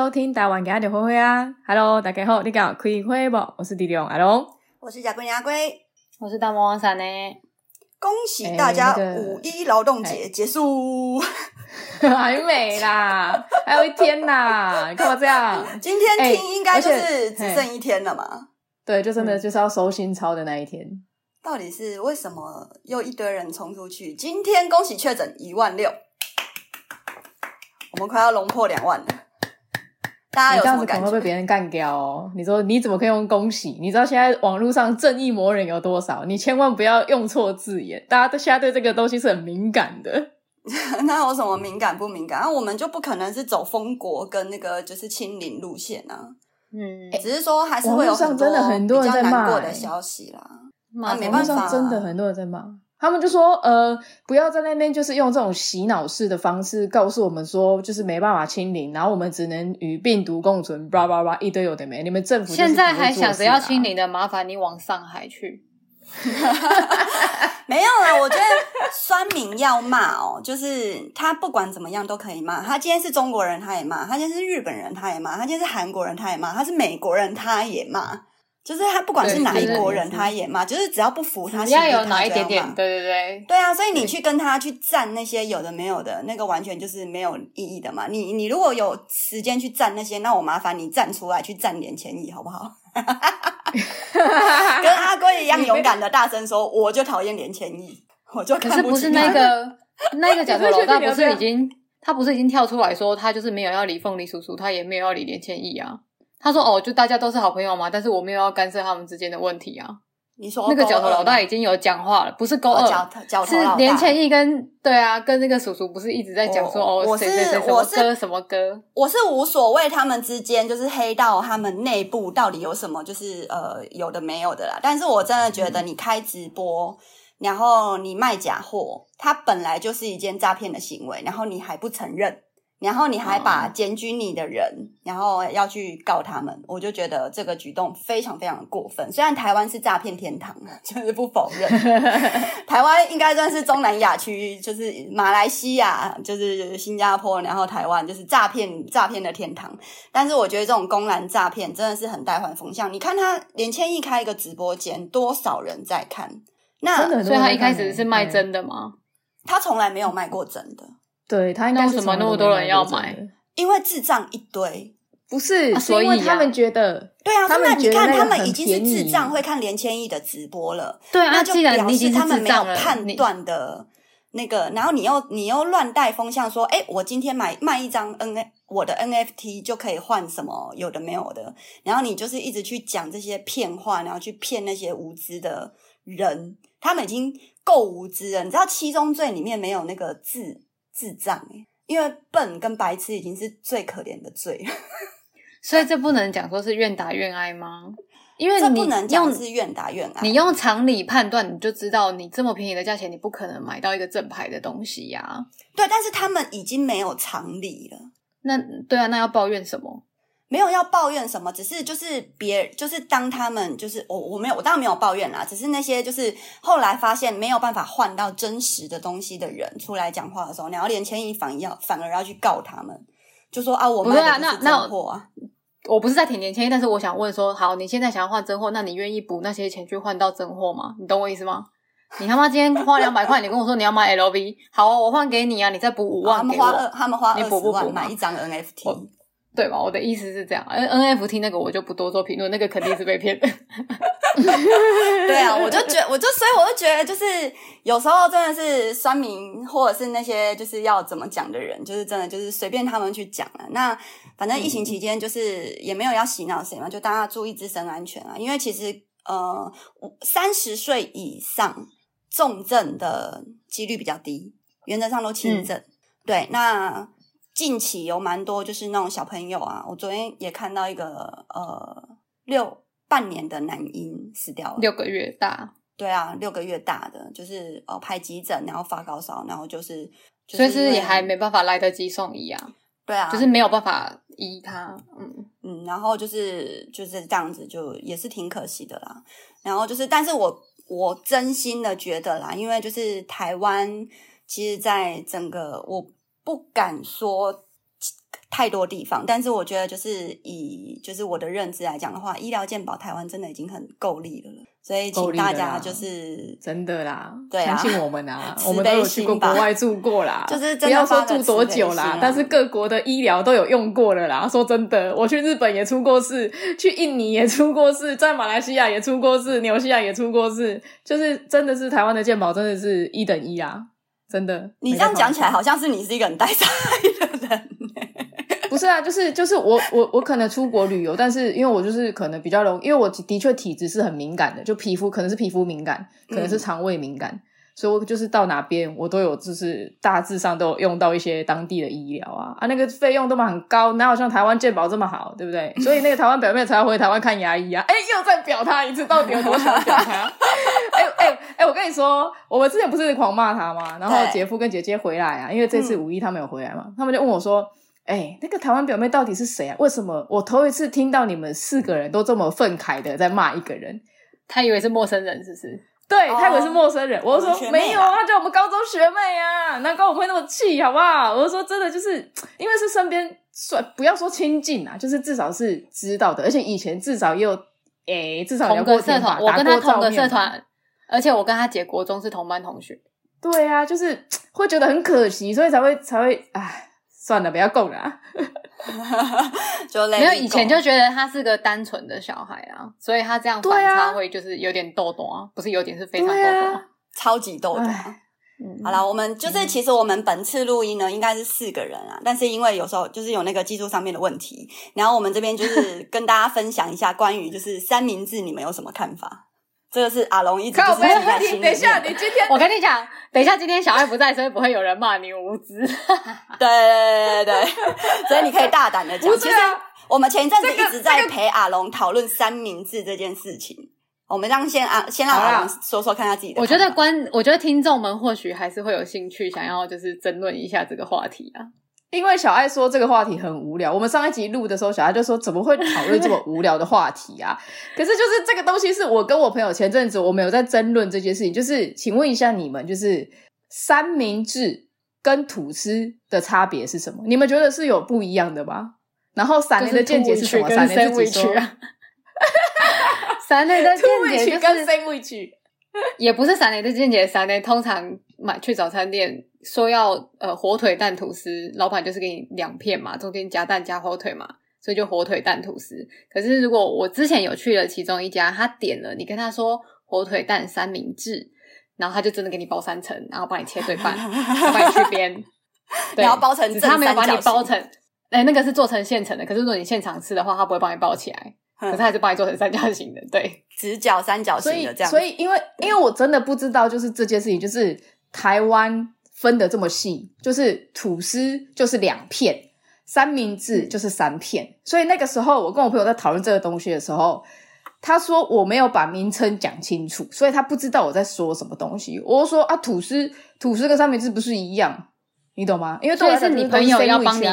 收听台湾家的灰灰啊！Hello，大家好，你好，开会不？我是迪龙阿龙，我是贾桂林阿龟，我是大魔王山呢。恭喜大家五一劳动节结束，欸那个、还没啦，还有一天啦！你干嘛这样？今天听应该就是只剩一天了嘛？欸、对，就真的就是要收心操的那一天。嗯、到底是为什么又一堆人冲出去？今天恭喜确诊一万六，我们快要龙破两万了。大家这样子可能会被别人干掉哦。你说你怎么可以用恭喜？你知道现在网络上正义魔人有多少？你千万不要用错字眼。大家都现在对这个东西是很敏感的。那有什么敏感不敏感？那、啊、我们就不可能是走封国跟那个就是清零路线啊。嗯，只是说还是会有很多比较难过的消息啦。那没办法，真的很多人在骂。他们就说：“呃，不要在那边就是用这种洗脑式的方式告诉我们说，就是没办法清零，然后我们只能与病毒共存，叭叭叭一堆有的没。你们政府、啊、现在还想着要清零的，麻烦你往上海去。没有啦，我觉得酸民要骂哦，就是他不管怎么样都可以骂。他今天是中国人，他也骂；他今天是日本人，他也骂；他今天是韩国人，他也骂；他是美国人，他也骂。”就是他不管是哪一国人，他也骂，就是只要不服他，只要有哪一点点，对对对，对啊，所以你去跟他去站那些有的没有的，那个完全就是没有意义的嘛。你你如果有时间去站那些，那我麻烦你站出来去站连千亿，好不好？跟阿龟一样勇敢的大声说，我就讨厌连千亿，我就看不起他。可是不是那个 那个 角头老大不是已经他不是已经跳出来说，他就是没有要理凤梨叔叔，他也没有要理连千亿啊。他说：“哦，就大家都是好朋友嘛，但是我没有要干涉他们之间的问题啊。”你说那个角头老大已经有讲话了，不是勾二，哦、是年前一跟对啊，跟那个叔叔不是一直在讲说哦，谁谁谁什么歌什么歌？我是无所谓，他们之间就是黑道他们内部到底有什么，就是呃有的没有的啦。但是我真的觉得你开直播，嗯、然后你卖假货，它本来就是一件诈骗的行为，然后你还不承认。然后你还把检举你的人，嗯、然后要去告他们，我就觉得这个举动非常非常的过分。虽然台湾是诈骗天堂，就是不否认，台湾应该算是中南亚区，就是马来西亚，就是新加坡，然后台湾就是诈骗诈骗的天堂。但是我觉得这种公然诈骗真的是很带坏风向。你看他连千亿开一个直播间，多少人在看？那所以他一开始是卖真的吗？他从来没有卖过真的。对，他应该是什么那么多人要买？因为智障一堆，不是，所以他们觉得，对啊，他们你看，他们已经是智障会看连千亿的直播了，对啊，那就表示他们没有判断的那个，然后你又你又乱带风向说，哎，我今天买卖一张 N A 我的 N F T 就可以换什么有的没有的，然后你就是一直去讲这些骗话，然后去骗那些无知的人，他们已经够无知了，你知道七宗罪里面没有那个智。智障，因为笨跟白痴已经是最可怜的罪了，所以这不能讲说是愿打愿挨吗？因为这不能讲是愿打愿挨。你用常理判断，你就知道你这么便宜的价钱，你不可能买到一个正牌的东西呀、啊。对，但是他们已经没有常理了。那对啊，那要抱怨什么？没有要抱怨什么，只是就是别就是当他们就是我我没有我当然没有抱怨啦，只是那些就是后来发现没有办法换到真实的东西的人出来讲话的时候，然后连千亿反要反而要去告他们，就说啊我卖的是真货啊，那那，我不是在挺连千亿，但是我想问说，好，你现在想要换真货，那你愿意补那些钱去换到真货吗？你懂我意思吗？你他妈今天花两百块，你跟我说你要买 LV，好啊，我换给你啊，你再补五万给我，他们花二他们花二十万买一张 NFT。对吧？我的意思是这样，N NFT 那个我就不多做评论，那个肯定是被骗的。对啊，我就觉，我就所以我就觉得，就是有时候真的是酸民，或者是那些就是要怎么讲的人，就是真的就是随便他们去讲了。那反正疫情期间就是也没有要洗脑谁嘛，就大家注意自身安全啊。因为其实呃，三十岁以上重症的几率比较低，原则上都轻症。嗯、对，那。近期有蛮多，就是那种小朋友啊，我昨天也看到一个呃六半年的男婴死掉了，六个月大，对啊，六个月大的，就是哦排急诊，然后发高烧，然后就是，就是、所以是也还没办法来得及送医啊，对啊，就是没有办法医他，嗯嗯，然后就是就是这样子，就也是挺可惜的啦。然后就是，但是我我真心的觉得啦，因为就是台湾，其实在整个我。不敢说，太多地方。但是我觉得，就是以就是我的认知来讲的话，医疗健保台湾真的已经很够力了。所以请大家就是真的啦，对啊，相信我们啊，我们都有去过国外住过啦，就是不要说住多久啦，但是各国的医疗都有用过了啦。说真的，我去日本也出过事，去印尼也出过事，在马来西亚也出过事，纽西兰也出过事，就是真的是台湾的健保真的是一等一啊，真的。你这样讲起来，好像是你是一个很带赛的人。不是啊，就是就是我我我可能出国旅游，但是因为我就是可能比较容易，因为我的确体质是很敏感的，就皮肤可能是皮肤敏感，可能是肠胃敏感，嗯、所以我就是到哪边我都有就是大致上都有用到一些当地的医疗啊啊，那个费用都蛮很高，哪有像台湾健保这么好，对不对？所以那个台湾表妹才要回台湾看牙医啊，哎，又再表他一次，到底有多想表他？说，我们之前不是狂骂他吗？然后姐夫跟姐姐回来啊，因为这次五一他们有回来嘛，嗯、他们就问我说。哎、欸，那个台湾表妹到底是谁啊？为什么我头一次听到你们四个人都这么愤慨的在骂一个人？他以为是陌生人，是不是？对，他以为是陌生人。哦、我就说没有啊，他叫我们高中学妹啊，难怪我们会那么气，好不好？我就说真的，就是因为是身边算不要说亲近啊，就是至少是知道的，而且以前至少也有哎、欸，至少聊过社团，我跟他同个社团，而且我跟他姐国中是同班同学。对啊，就是 会觉得很可惜，所以才会才会哎。算了，不要供了。就没有以前就觉得他是个单纯的小孩啊，所以他这样反差会就是有点逗逗啊，不是有点是非常逗逗，啊，超级逗的。嗯、好啦，我们就是其实我们本次录音呢，应该是四个人啊，但是因为有时候就是有那个技术上面的问题，然后我们这边就是跟大家分享一下关于就是三明治，你们有什么看法？这个是阿龙一直就是记在心里面。等一下，你今天我跟你讲，等一下今天小爱不在，所以不会有人骂你无知。对对对对，所以你可以大胆的讲。其实我们前一阵子一直在陪阿龙讨论三明治这件事情。我们让先啊，先让阿龙说说看他自己的。我觉得观，我觉得听众们或许还是会有兴趣，想要就是争论一下这个话题啊。因为小爱说这个话题很无聊，我们上一集录的时候，小爱就说怎么会讨论这么无聊的话题啊？可是就是这个东西是我跟我朋友前阵子我们有在争论这件事情，就是请问一下你们，就是三明治跟吐司的差别是什么？你们觉得是有不一样的吗？然后闪雷的见解是什么？闪雷自己说。闪雷的见解跟 sandwich 也不是闪雷的见解，闪雷通常买去早餐店。说要呃火腿蛋吐司，老板就是给你两片嘛，中间夹蛋夹火腿嘛，所以就火腿蛋吐司。可是如果我之前有去了其中一家，他点了，你跟他说火腿蛋三明治，然后他就真的给你包三层，然后帮你切对半，帮你去边，对，然后包成，他没有把你包成，哎，那个是做成现成的。可是如果你现场吃的话，他不会帮你包起来，可是还是帮你做成三角形的，对，直角三角形的这样。所以，所以因为因为我真的不知道，就是这件事情，就是台湾。分的这么细，就是吐司就是两片，三明治就是三片。所以那个时候，我跟我朋友在讨论这个东西的时候，他说我没有把名称讲清楚，所以他不知道我在说什么东西。我就说啊，吐司吐司跟三明治不是一样，你懂吗？因为对是你朋友要帮你，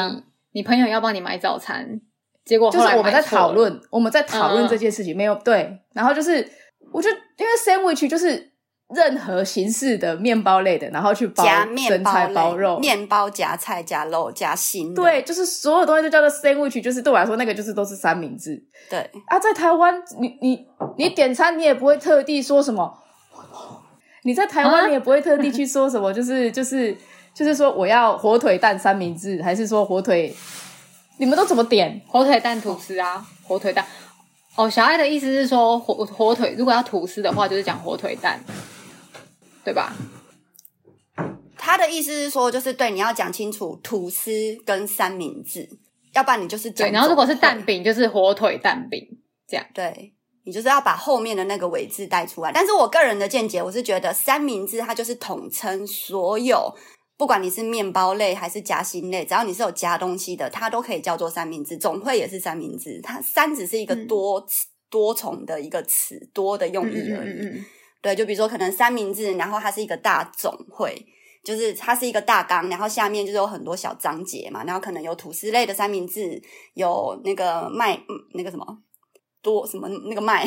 你朋友要帮你买早餐，结果就是我们在讨论，我们在讨论这件事情，嗯、没有对。然后就是，我就因为 sandwich 就是。任何形式的面包类的，然后去包生菜、包肉、面包夹菜、夹肉、夹心。对，就是所有东西都叫做 sandwich，就是对我来说，那个就是都是三明治。对啊，在台湾，你你你点餐，你也不会特地说什么。你在台湾，你也不会特地去说什么，就是就是就是说我要火腿蛋三明治，还是说火腿？你们都怎么点？火腿蛋吐司啊，火腿蛋。哦，小爱的意思是说火火腿，如果要吐司的话，就是讲火腿蛋。对吧？他的意思是说，就是对你要讲清楚吐司跟三明治，要不然你就是对。然后如果是蛋饼，就是火腿蛋饼这样。对，你就是要把后面的那个尾字带出来。但是我个人的见解，我是觉得三明治它就是统称所有，不管你是面包类还是夹心类，只要你是有夹东西的，它都可以叫做三明治。总会也是三明治，它三只是一个多、嗯、多重的一个词，多的用意而已。嗯嗯嗯对，就比如说可能三明治，然后它是一个大总会，就是它是一个大纲，然后下面就是有很多小章节嘛，然后可能有吐司类的三明治，有那个麦，那个什么多什么那个麦，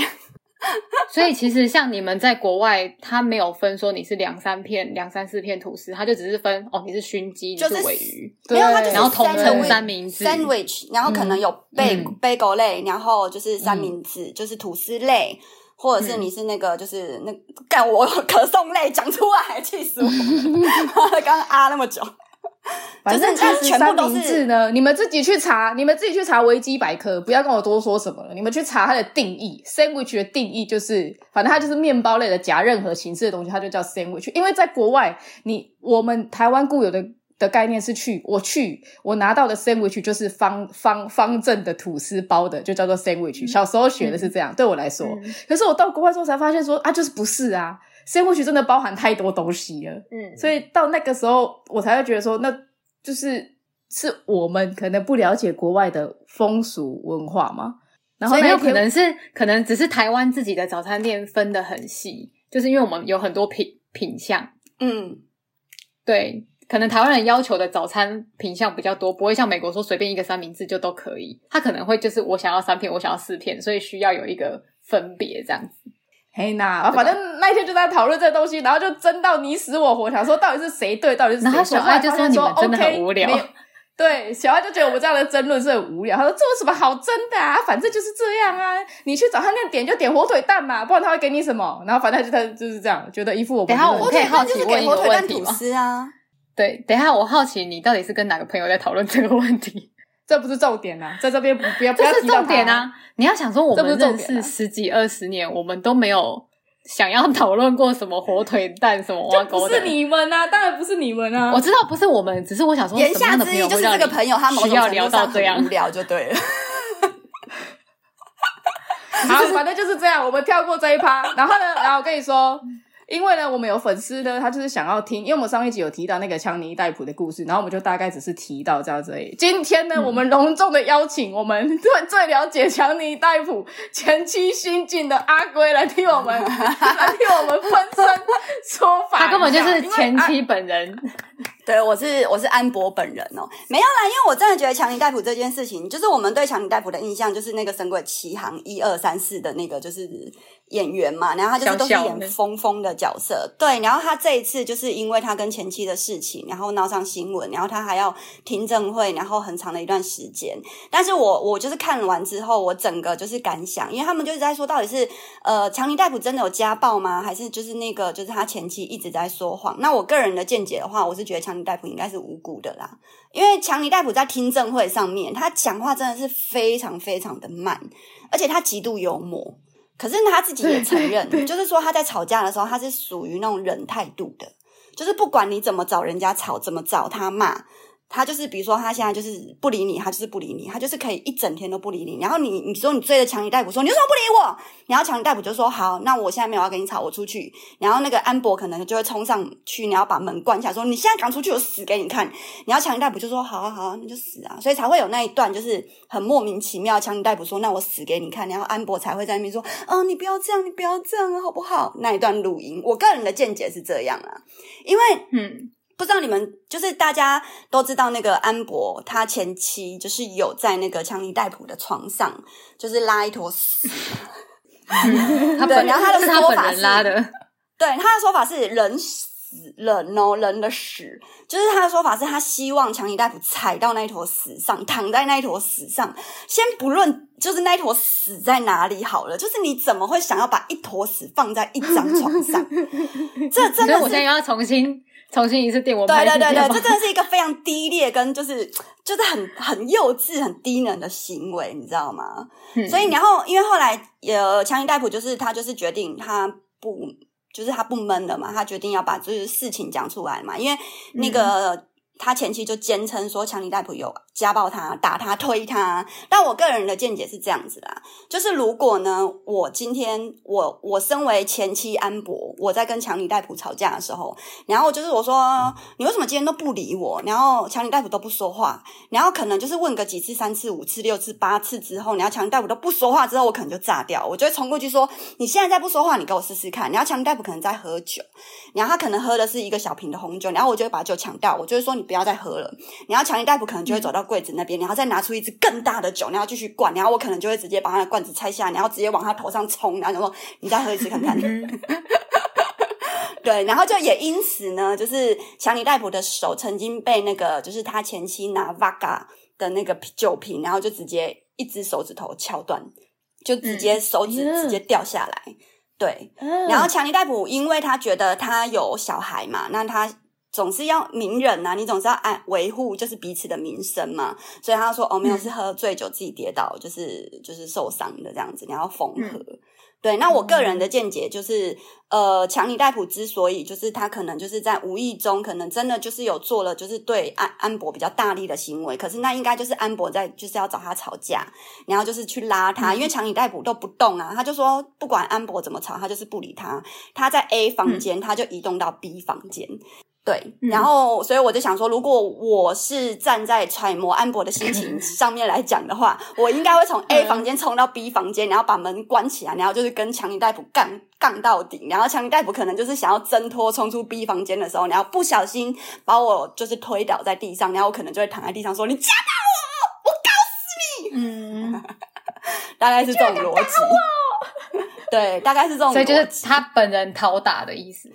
所以其实像你们在国外，它没有分说你是两三片、两三四片吐司，它就只是分哦，你是熏鸡，就是尾鱼，没有，他就是然后统称三三明治 sandwich，然后可能有贝嗯。bagel 类，然后就是三明治，就是吐司类，或者是你是那个就是那干我可颂类，讲出来气死我！刚刚啊那么久。反正就是三全部都是明治呢，你们自己去查，你们自己去查维基百科，不要跟我多说什么了。你们去查它的定义，sandwich 的定义就是，反正它就是面包类的夹任何形式的东西，它就叫 sandwich。因为在国外，你我们台湾固有的的概念是去，我去我拿到的 sandwich 就是方方方正的吐司包的，就叫做 sandwich。小时候学的是这样，对我来说。可是我到国外之后才发现说啊，就是不是啊。sandwich 真的包含太多东西了，嗯，所以到那个时候我才会觉得说，那就是是我们可能不了解国外的风俗文化嘛。然后没有可能是可能只是台湾自己的早餐店分的很细，就是因为我们有很多品品相，嗯，对，可能台湾人要求的早餐品相比较多，不会像美国说随便一个三明治就都可以，他可能会就是我想要三片，我想要四片，所以需要有一个分别这样子。嘿呐，反正那一天就在讨论这东西，然后就争到你死我活，想说到底是谁对，到底是谁错。然后小爱就说你们真的很无聊。对，小爱就觉得我们这样的争论是很无聊。他说这有什么好争的啊？反正就是这样啊。你去早餐店点就点火腿蛋嘛，不然他会给你什么？然后反正就他就是这样，觉得一副我。等下我可以好奇问一个问题吗？啊，对，等一下我好奇你到底是跟哪个朋友在讨论这个问题？这不是重点啊，在这边不不要不要提重点啊！你要想说我们认识十几二十年，我们都没有。想要讨论过什么火腿蛋什么 挖沟的？不是你们啊，当然不是你们啊！我知道不是我们，只是我想说，言下之意就是这个朋友他某种程度上很无聊就对了。好，反正就是这样，我们跳过这一趴。然后呢，然后我跟你说。因为呢，我们有粉丝呢，他就是想要听，因为我们上一集有提到那个强尼戴普的故事，然后我们就大概只是提到这样子而已。今天呢，嗯、我们隆重的邀请我们最最了解强尼戴普前妻心境的阿龟来替我们来替我们分身说法。他根本就是前妻本人。对，我是我是安博本人哦，没有啦，因为我真的觉得强尼戴普这件事情，就是我们对强尼戴普的印象就是那个《神鬼奇航》一二三四的那个就是演员嘛，然后他就是都是演疯疯的角色，对，然后他这一次就是因为他跟前妻的事情，然后闹上新闻，然后他还要听证会，然后很长的一段时间。但是我我就是看完之后，我整个就是感想，因为他们就是在说，到底是呃强尼戴普真的有家暴吗？还是就是那个就是他前妻一直在说谎？那我个人的见解的话，我是觉得强尼戴普应该是无辜的啦，因为强尼戴普在听证会上面，他讲话真的是非常非常的慢，而且他极度幽默。可是他自己也承认，就是说他在吵架的时候，他是属于那种忍态度的，就是不管你怎么找人家吵，怎么找他骂。他就是，比如说，他现在就是不理你，他就是不理你，他就是可以一整天都不理你。然后你，你说你追着强尼戴普说，你为什么不理我？然后强尼戴普就说，好，那我现在没有要跟你吵，我出去。然后那个安博可能就会冲上去，然后把门关起来，说你现在赶出去，我死给你看。然后强尼戴普就说，好啊，好啊，那就死啊。所以才会有那一段，就是很莫名其妙。强尼戴普说，那我死给你看。然后安博才会在那边说，哦，你不要这样，你不要这样啊，好不好？那一段录音，我个人的见解是这样啊，因为嗯。不知道你们就是大家都知道那个安博他前妻就是有在那个强尼戴普的床上就是拉一坨屎，他对，然后他的说法是，拉的，对，他的说法是人死人哦，人的屎，就是他的说法是他希望强尼戴普踩到那一坨屎上，躺在那一坨屎上，先不论就是那一坨屎在哪里好了，就是你怎么会想要把一坨屎放在一张床上？这真的是，我现在要重新。重新一次电我对对对对，这真的是一个非常低劣跟就是就是很很幼稚、很低能的行为，你知道吗？嗯、所以然后因为后来呃，强尼戴普就是他就是决定他不就是他不闷了嘛，他决定要把就是事情讲出来嘛，因为那个。他前妻就坚称说强尼戴普有家暴他、打他、推他，但我个人的见解是这样子啦，就是如果呢，我今天我我身为前妻安博，我在跟强尼戴普吵架的时候，然后就是我说你为什么今天都不理我，然后强尼戴普都不说话，然后可能就是问个几次、三次、五次、六次、八次之后，然后强尼戴普都不说话之后，我可能就炸掉，我就会冲过去说你现在再不说话，你给我试试看。然后强尼戴普可能在喝酒，然后他可能喝的是一个小瓶的红酒，然后我就会把酒抢掉，我就会说你。不要再喝了。然后强尼戴普可能就会走到柜子那边，然后再拿出一支更大的酒，然后继续灌。然后我可能就会直接把他的罐子拆下来，然后直接往他头上冲，然后就说：“你再喝一次看看。”对，然后就也因此呢，就是强尼戴普的手曾经被那个，就是他前妻拿 Vodka 的那个酒瓶，然后就直接一只手指头敲断，就直接手指直接掉下来。嗯、对，然后强尼戴普因为他觉得他有小孩嘛，那他总是要名人啊，你总是要按维护就是彼此的名声嘛，所以他说哦，没有是喝醉酒自己跌倒，就是就是受伤的这样子，你要缝合。嗯。对，那我个人的见解就是，呃，强尼戴普之所以就是他可能就是在无意中，可能真的就是有做了就是对安安博比较大力的行为，可是那应该就是安博在就是要找他吵架，然后就是去拉他，因为强尼戴普都不动啊，他就说不管安博怎么吵，他就是不理他，他在 A 房间，他就移动到 B 房间。对，然后所以我就想说，如果我是站在揣摩安博的心情 上面来讲的话，我应该会从 A 房间冲到 B 房间，然后把门关起来，然后就是跟强尼大夫杠杠到底。然后强尼大夫可能就是想要挣脱冲出 B 房间的时候，然后不小心把我就是推倒在地上，然后我可能就会躺在地上说：“你夹到我，我告死你！”嗯，大概是这种逻辑。对，大概是这种，所以就是他本人讨打的意思。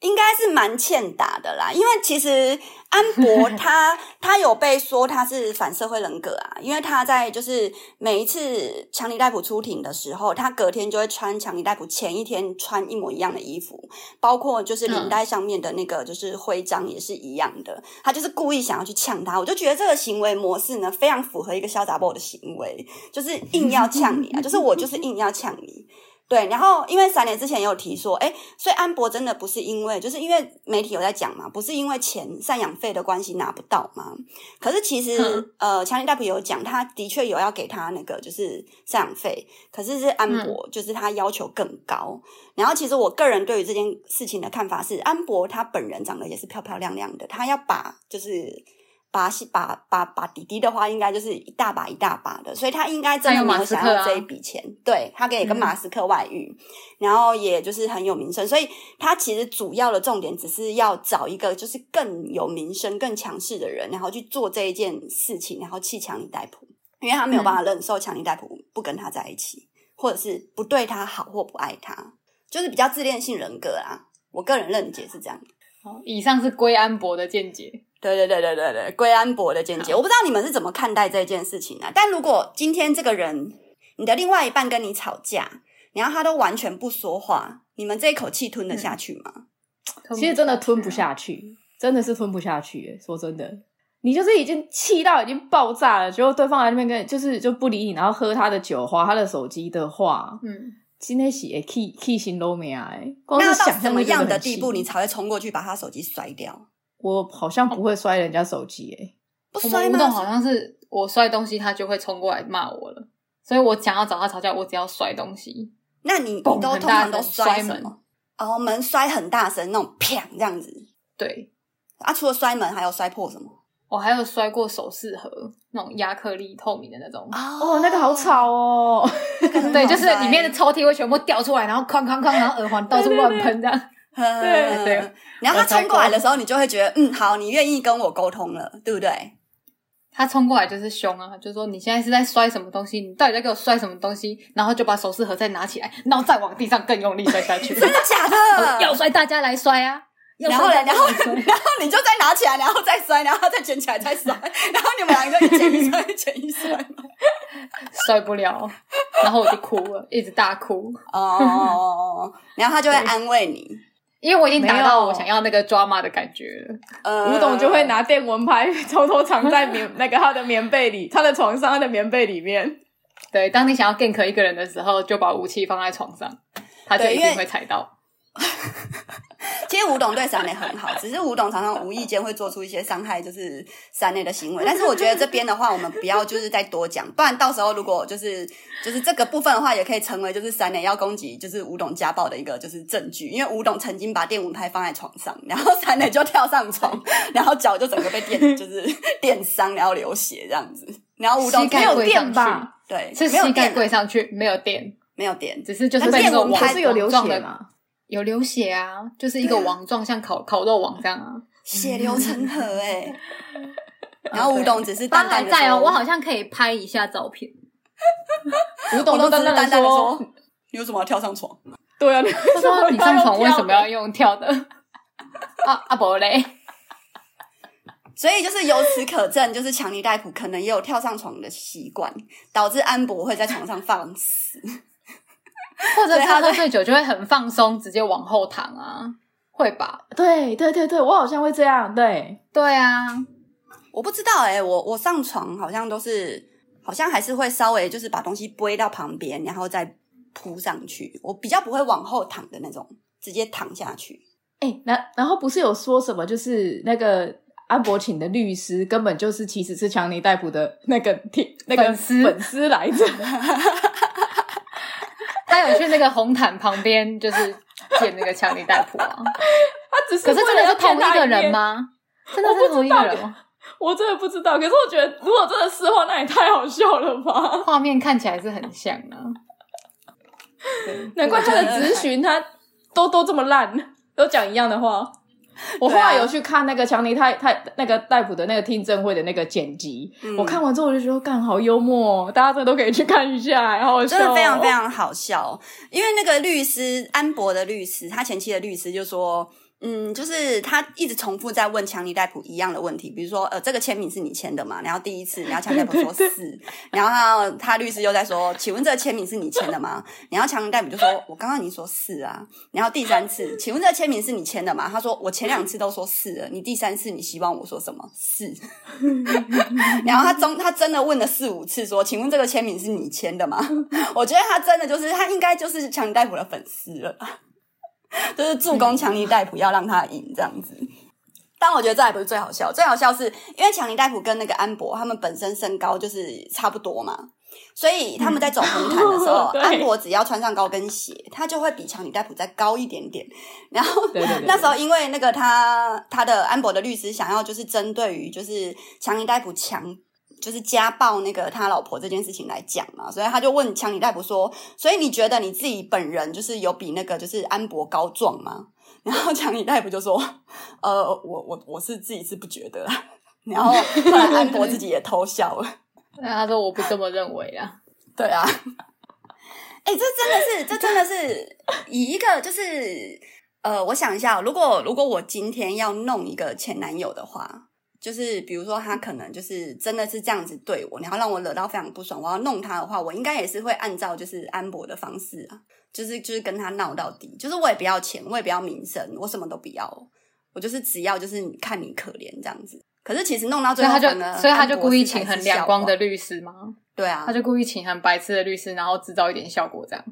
应该是蛮欠打的啦，因为其实安博 他他有被说他是反社会人格啊，因为他在就是每一次强尼戴普出庭的时候，他隔天就会穿强尼戴普前一天穿一模一样的衣服，包括就是领带上面的那个就是徽章也是一样的，他就是故意想要去呛他，我就觉得这个行为模式呢，非常符合一个小杂宝的行为，就是硬要呛你啊，就是我就是硬要呛你。对，然后因为三年之前也有提说，诶，所以安博真的不是因为，就是因为媒体有在讲嘛，不是因为钱赡养费的关系拿不到嘛。可是其实，嗯、呃，强尼大普有讲，他的确有要给他那个就是赡养费，可是是安博，就是他要求更高。嗯、然后其实我个人对于这件事情的看法是，安博他本人长得也是漂漂亮亮的，他要把就是。把把把把弟弟的话，应该就是一大把一大把的，所以他应该真的没有想要这一笔钱。啊、对，他给跟马斯克外遇，嗯、然后也就是很有名声，所以他其实主要的重点只是要找一个就是更有名声、更强势的人，然后去做这一件事情，然后弃强尼戴普，因为他没有办法忍受强尼戴普不跟他在一起，嗯、或者是不对他好或不爱他，就是比较自恋性人格啊。我个人认解是这样。好，以上是归安博的见解。对对对对对对，归安博的见解，我不知道你们是怎么看待这件事情啊？但如果今天这个人，你的另外一半跟你吵架，然后他都完全不说话，你们这一口气吞得下去吗？嗯、其实真的吞不下去，真的是吞不下去。说真的，你就是已经气到已经爆炸了，结果对方在那边跟就是就不理你，然后喝他的酒，划他的手机的话，嗯，今天是气气心都没哎。那到什么样的地步，你才会冲过去把他手机摔掉？我好像不会摔人家手机诶、欸，不摔吗？好像是我摔东西，他就会冲过来骂我了。所以我想要找他吵架，我只要摔东西。那你你都通常都摔门？哦，门摔很大声，那种啪这样子。对啊，除了摔门，还有摔破什么？我还有摔过首饰盒，那种亚克力透明的那种。哦，那个好吵哦。对，就是里面的抽屉会全部掉出来，然后哐哐哐，然后耳环到处乱喷这样。对对，然后他冲过来的时候，你就会觉得，嗯，好，你愿意跟我沟通了，对不对？他冲过来就是凶啊，就说你现在是在摔什么东西？你到底在给我摔什么东西？然后就把首饰盒再拿起来，然后再往地上更用力摔下去。真的假的？要摔大家来摔啊！然后，然后，然后你就再拿起来，然后再摔，然后再捡起来再摔，然后你们两个一捡一摔，一捡一摔，摔不了，然后我就哭了，一直大哭。哦，然后他就会安慰你。因为我已经达到我想要那个抓马的感觉了，呃，吴董就会拿电蚊拍偷偷藏在棉那个他的棉被里，他的床上，他的棉被里面。对，当你想要 gank 一个人的时候，就把武器放在床上，他就一定会踩到。其实吴董对山馁很好，只是吴董常常无意间会做出一些伤害就是山馁的行为。但是我觉得这边的话，我们不要就是再多讲，不然到时候如果就是就是这个部分的话，也可以成为就是山馁要攻击就是吴董家暴的一个就是证据。因为吴董曾经把电蚊拍放在床上，然后山馁就跳上床，然后脚就整个被电就是电伤，然后流血这样子。然后吴董没有电吧？对，是膝盖跪上去没有电，没有电，只是就是被那个是有流血嘛。有流血啊，就是一个网状，像烤烤肉网这样啊。血流成河哎、欸。然后吴董只是淡淡的在哦，我好像可以拍一下照片。吴董都淡淡的说：“你为什么要跳上床？” 对啊，他说：“你上床为什么要用跳的？” 啊啊不嘞！所以就是由此可证，就是强尼戴普可能也有跳上床的习惯，导致安博会在床上放肆，或者他喝醉酒就会很放松，直接往后躺啊，会吧？对对对对，我好像会这样，对对啊，我不知道哎、欸，我我上床好像都是，好像还是会稍微就是把东西背到旁边，然后再铺上去，我比较不会往后躺的那种，直接躺下去。哎、欸，然然后不是有说什么，就是那个安博请的律师根本就是其实是强尼戴普的那个铁那个粉丝粉丝来着，他有去那个红毯旁边，就是见那个强尼戴普啊。他只是，可是真的是同一个人吗？真的是同一个人吗？我真的不知道。可是我觉得，如果真的是的话，那也太好笑了吧？画面看起来是很像啊。难怪他的咨询他都都这么烂。都讲一样的话，我后来有去看那个强尼太太那个戴普的那个听证会的那个剪辑，嗯、我看完之后我就觉得，干好幽默，哦，大家真的都可以去看一下，然后真的非常非常好笑，因为那个律师安博的律师，他前妻的律师就说。嗯，就是他一直重复在问强尼戴普一样的问题，比如说，呃，这个签名是你签的吗？然后第一次，然后强尼戴普说是，然后他，他律师又在说，请问这个签名是你签的吗？然后强尼戴普就说，我刚刚已经说是啊。然后第三次，请问这个签名是你签的吗？他说，我前两次都说是了，你第三次你希望我说什么？是。然后他中他真的问了四五次，说，请问这个签名是你签的吗？我觉得他真的就是他应该就是强尼戴普的粉丝了。就是助攻强尼戴普要让他赢这样子，但我觉得这还不是最好笑，最好笑是因为强尼戴普跟那个安博他们本身身高就是差不多嘛，所以他们在走红毯的时候，嗯、安博只要穿上高跟鞋，他就会比强尼戴普再高一点点。然后那时候因为那个他他的安博的律师想要就是针对于就是强尼戴普强。就是家暴那个他老婆这件事情来讲嘛，所以他就问强尼戴普说：“所以你觉得你自己本人就是有比那个就是安博高壮吗？” 然后强尼戴普就说：“呃，我我我是自己是不觉得。”然后后来安博自己也偷笑了，那他说：“我不这么认为啊。”对啊，哎、欸，这真的是，这真的是以一个就是呃，我想一下，如果如果我今天要弄一个前男友的话。就是比如说，他可能就是真的是这样子对我，然后让我惹到非常不爽。我要弄他的话，我应该也是会按照就是安博的方式啊，就是就是跟他闹到底。就是我也不要钱，我也不要名声，我什么都不要，我就是只要就是看你可怜这样子。可是其实弄到最后呢，所以他就所以他就故意请很亮光的律师吗？对啊，他就故意请很白痴的律师，然后制造一点效果这样。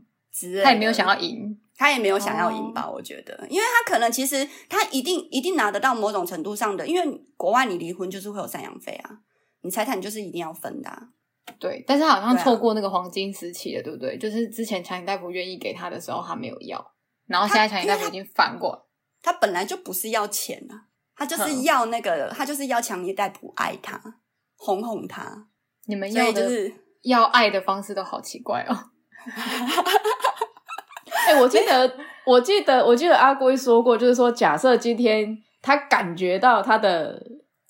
他也没有想要赢。他也没有想要赢吧？我觉得，因为他可能其实他一定一定拿得到某种程度上的，因为国外你离婚就是会有赡养费啊，你财产就是一定要分的。啊。对，但是他好像错过那个黄金时期了，对，不对？就是之前强尼戴普愿意给他的时候，他没有要，然后现在强尼戴普已经反过他，他本来就不是要钱啊，他就是要那个，嗯、他就是要强尼戴普爱他，哄哄他。你们要的就是要爱的方式都好奇怪哦。哎、欸，我记得，我记得，我记得阿龟说过，就是说，假设今天他感觉到他的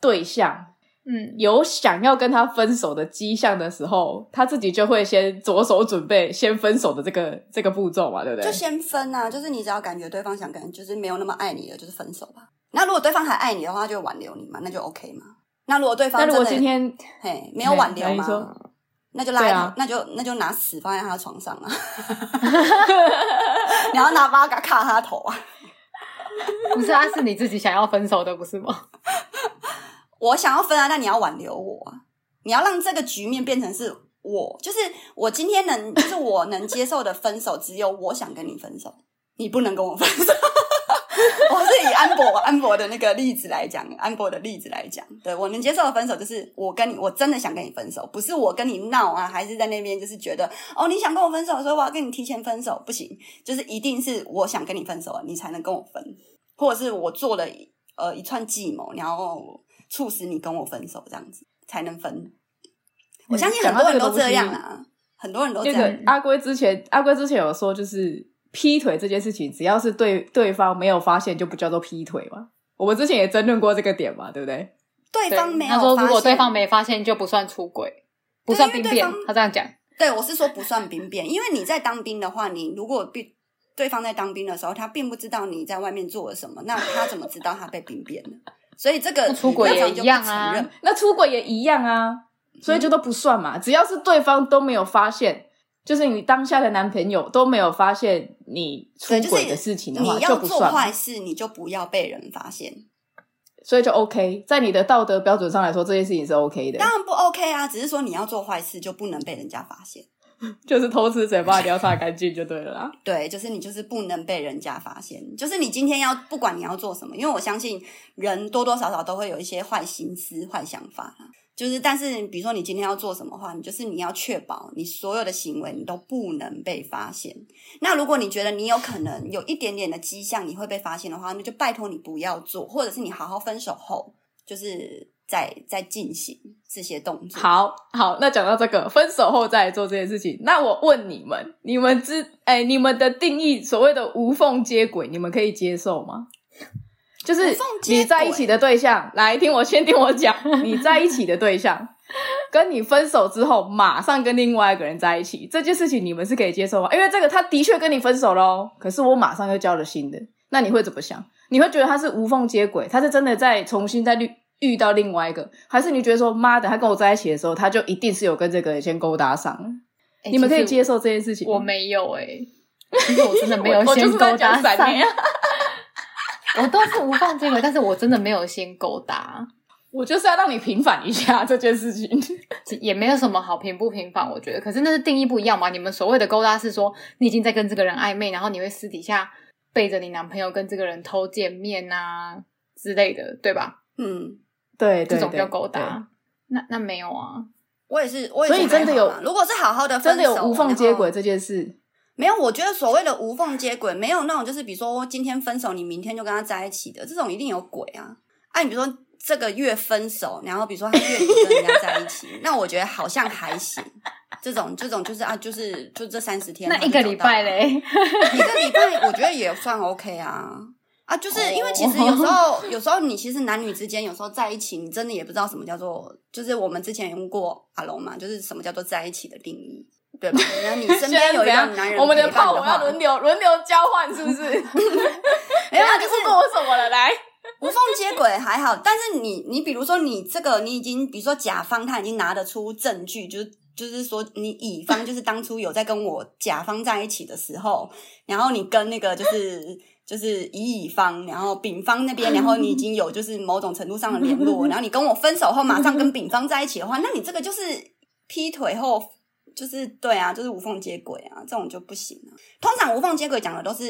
对象，嗯，有想要跟他分手的迹象的时候，他自己就会先着手准备先分手的这个这个步骤嘛，对不对？就先分啊，就是你只要感觉对方想跟，就是没有那么爱你了，就是分手吧。那如果对方还爱你的话，他就挽留你嘛，那就 OK 嘛。那如果对方，那如果今天嘿没有挽留吗？那就拉他，啊、那就那就拿屎放在他的床上啊！你要拿八嘎卡他头啊！不是，啊，是你自己想要分手的，不是吗？我想要分啊，那你要挽留我啊！你要让这个局面变成是我，就是我今天能，就是我能接受的分手，只有我想跟你分手，你不能跟我分手。我是以安博安博的那个例子来讲，安博的例子来讲，对，我能接受的分手就是我跟你，我真的想跟你分手，不是我跟你闹啊，还是在那边就是觉得哦，你想跟我分手，所以我要跟你提前分手，不行，就是一定是我想跟你分手了，你才能跟我分，或者是我做了呃一串计谋，然后促使你跟我分手，这样子才能分。我相信很多人都这样啊，很多人都这样。阿龟之前，阿龟之前有说就是。劈腿这件事情，只要是对对方没有发现，就不叫做劈腿嘛。我们之前也争论过这个点嘛，对不对？对方没有他说，如果对方没发现，就不算出轨，不算兵变。他这样讲。对，我是说不算兵变，因为你在当兵的话，你如果对对方在当兵的时候，他并不知道你在外面做了什么，那 他怎么知道他被兵变了？所以这个出轨也一样啊，那出轨也一样啊，所以就都不算嘛。只要是对方都没有发现，就是你当下的男朋友都没有发现你出轨的事情的话，你要做坏事，你就不要被人发现。所以就 OK，在你的道德标准上来说，这件事情是 OK 的。当然不 OK 啊，只是说你要做坏事就不能被人家发现，就是偷吃嘴巴你要擦干净就对了啦。对，就是你就是不能被人家发现，就是你今天要不管你要做什么，因为我相信人多多少少都会有一些坏心思、坏想法。就是，但是比如说你今天要做什么话，你就是你要确保你所有的行为你都不能被发现。那如果你觉得你有可能有一点点的迹象你会被发现的话，那就拜托你不要做，或者是你好好分手后，就是再再进行这些动作。好，好，那讲到这个分手后再做这件事情，那我问你们，你们知哎，你们的定义所谓的无缝接轨，你们可以接受吗？就是你在一起的对象，来听我先听我讲，你在一起的对象跟你分手之后，马上跟另外一个人在一起，这件事情你们是可以接受吗？因为这个他的确跟你分手喽，可是我马上又交了新的，那你会怎么想？你会觉得他是无缝接轨，他是真的在重新再遇遇到另外一个，还是你觉得说妈的，他跟我在一起的时候，他就一定是有跟这个人先勾搭上？欸、你们可以接受这件事情？我没有哎、欸、其实我真的没有先勾搭上。我都是无缝接轨，但是我真的没有先勾搭。我就是要让你平反一下这件事情，也没有什么好平不平反，我觉得。可是那是定义不一样嘛？你们所谓的勾搭是说，你已经在跟这个人暧昧，然后你会私底下背着你男朋友跟这个人偷见面啊之类的，对吧？嗯，对，这种叫勾搭。那那没有啊，我也是，我也是。所以真的有，如果是好好的分手，真的有无缝接轨这件事。没有，我觉得所谓的无缝接轨，没有那种就是比如说今天分手，你明天就跟他在一起的这种，一定有鬼啊！哎、啊，你比如说这个月分手，然后比如说他月底跟人家在一起，那我觉得好像还行。这种这种就是啊，就是就这三十天，那一个礼拜嘞，一个礼拜我觉得也算 OK 啊啊，就是因为其实有时候有时候你其实男女之间有时候在一起，你真的也不知道什么叫做，就是我们之前用过阿龙嘛，就是什么叫做在一起的定义。对吧？然后你身边有一 个男人，我们的炮我要轮流轮流交换，是不是？没有啊，就是跟我什么了？来，无缝接轨还好，但是你你比如说你这个你已经比如说甲方他已经拿得出证据，就是就是说你乙方就是当初有在跟我甲方在一起的时候，然后你跟那个就是就是乙乙方，然后丙方那边，然后你已经有就是某种程度上的联络，然后你跟我分手后马上跟丙方在一起的话，那你这个就是劈腿后。就是对啊，就是无缝接轨啊，这种就不行啊。通常无缝接轨讲的都是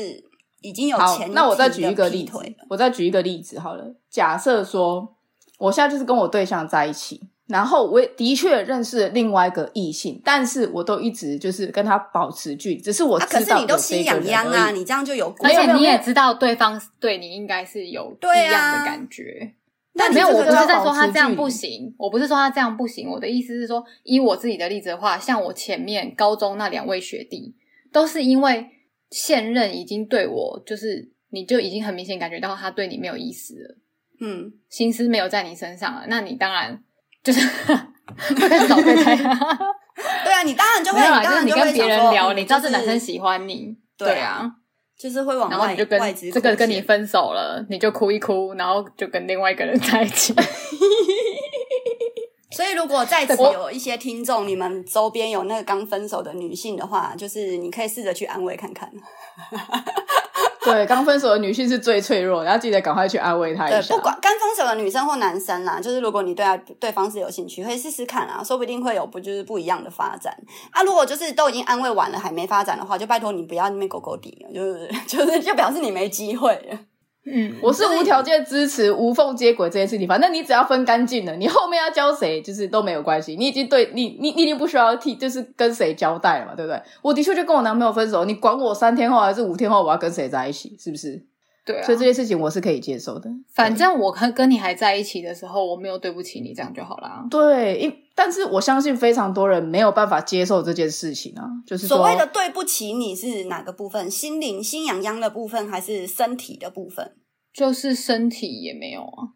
已经有前，那我再举一个例子，我再举一个例子好了。假设说我现在就是跟我对象在一起，然后我的确认识了另外一个异性，但是我都一直就是跟他保持距离，只是我知道、啊、可是你都心痒痒啊，你这样就有，而且你也知道对方对你应该是有一样的感觉。但没有，我不是在说他这样不行，我不是说他这样不行。我的意思是说，以我自己的例子的话，像我前面高中那两位学弟，都是因为现任已经对我，就是你就已经很明显感觉到他对你没有意思了，嗯，心思没有在你身上了，那你当然就是会开始找备胎。对啊，你当然就会，当然就会就是你跟别人聊，你知道这男生喜欢你，对啊。就是会往外，这个跟你分手了，你就哭一哭，然后就跟另外一个人在一起。所以，如果在此有一些听众，你们周边有那个刚分手的女性的话，就是你可以试着去安慰看看。对，刚分手的女性是最脆弱，然后记得赶快去安慰她一下。不管刚分手的女生或男生啦，就是如果你对他对方是有兴趣，可以试试看啊，说不定会有不就是不一样的发展啊。如果就是都已经安慰完了还没发展的话，就拜托你不要那边狗狗底了，就是 就是就表示你没机会了。嗯，我是无条件支持无缝接轨这件事情。反正你只要分干净了，你后面要交谁，就是都没有关系。你已经对你，你你已经不需要替，就是跟谁交代了嘛，对不对？我的确就跟我男朋友分手，你管我三天后还是五天后我要跟谁在一起，是不是？对啊。所以这件事情我是可以接受的。反正我跟跟你还在一起的时候，我没有对不起你，这样就好啦。对，因但是我相信非常多人没有办法接受这件事情啊，就是所谓的对不起你是哪个部分？心灵心痒痒的部分，还是身体的部分？就是身体也没有啊。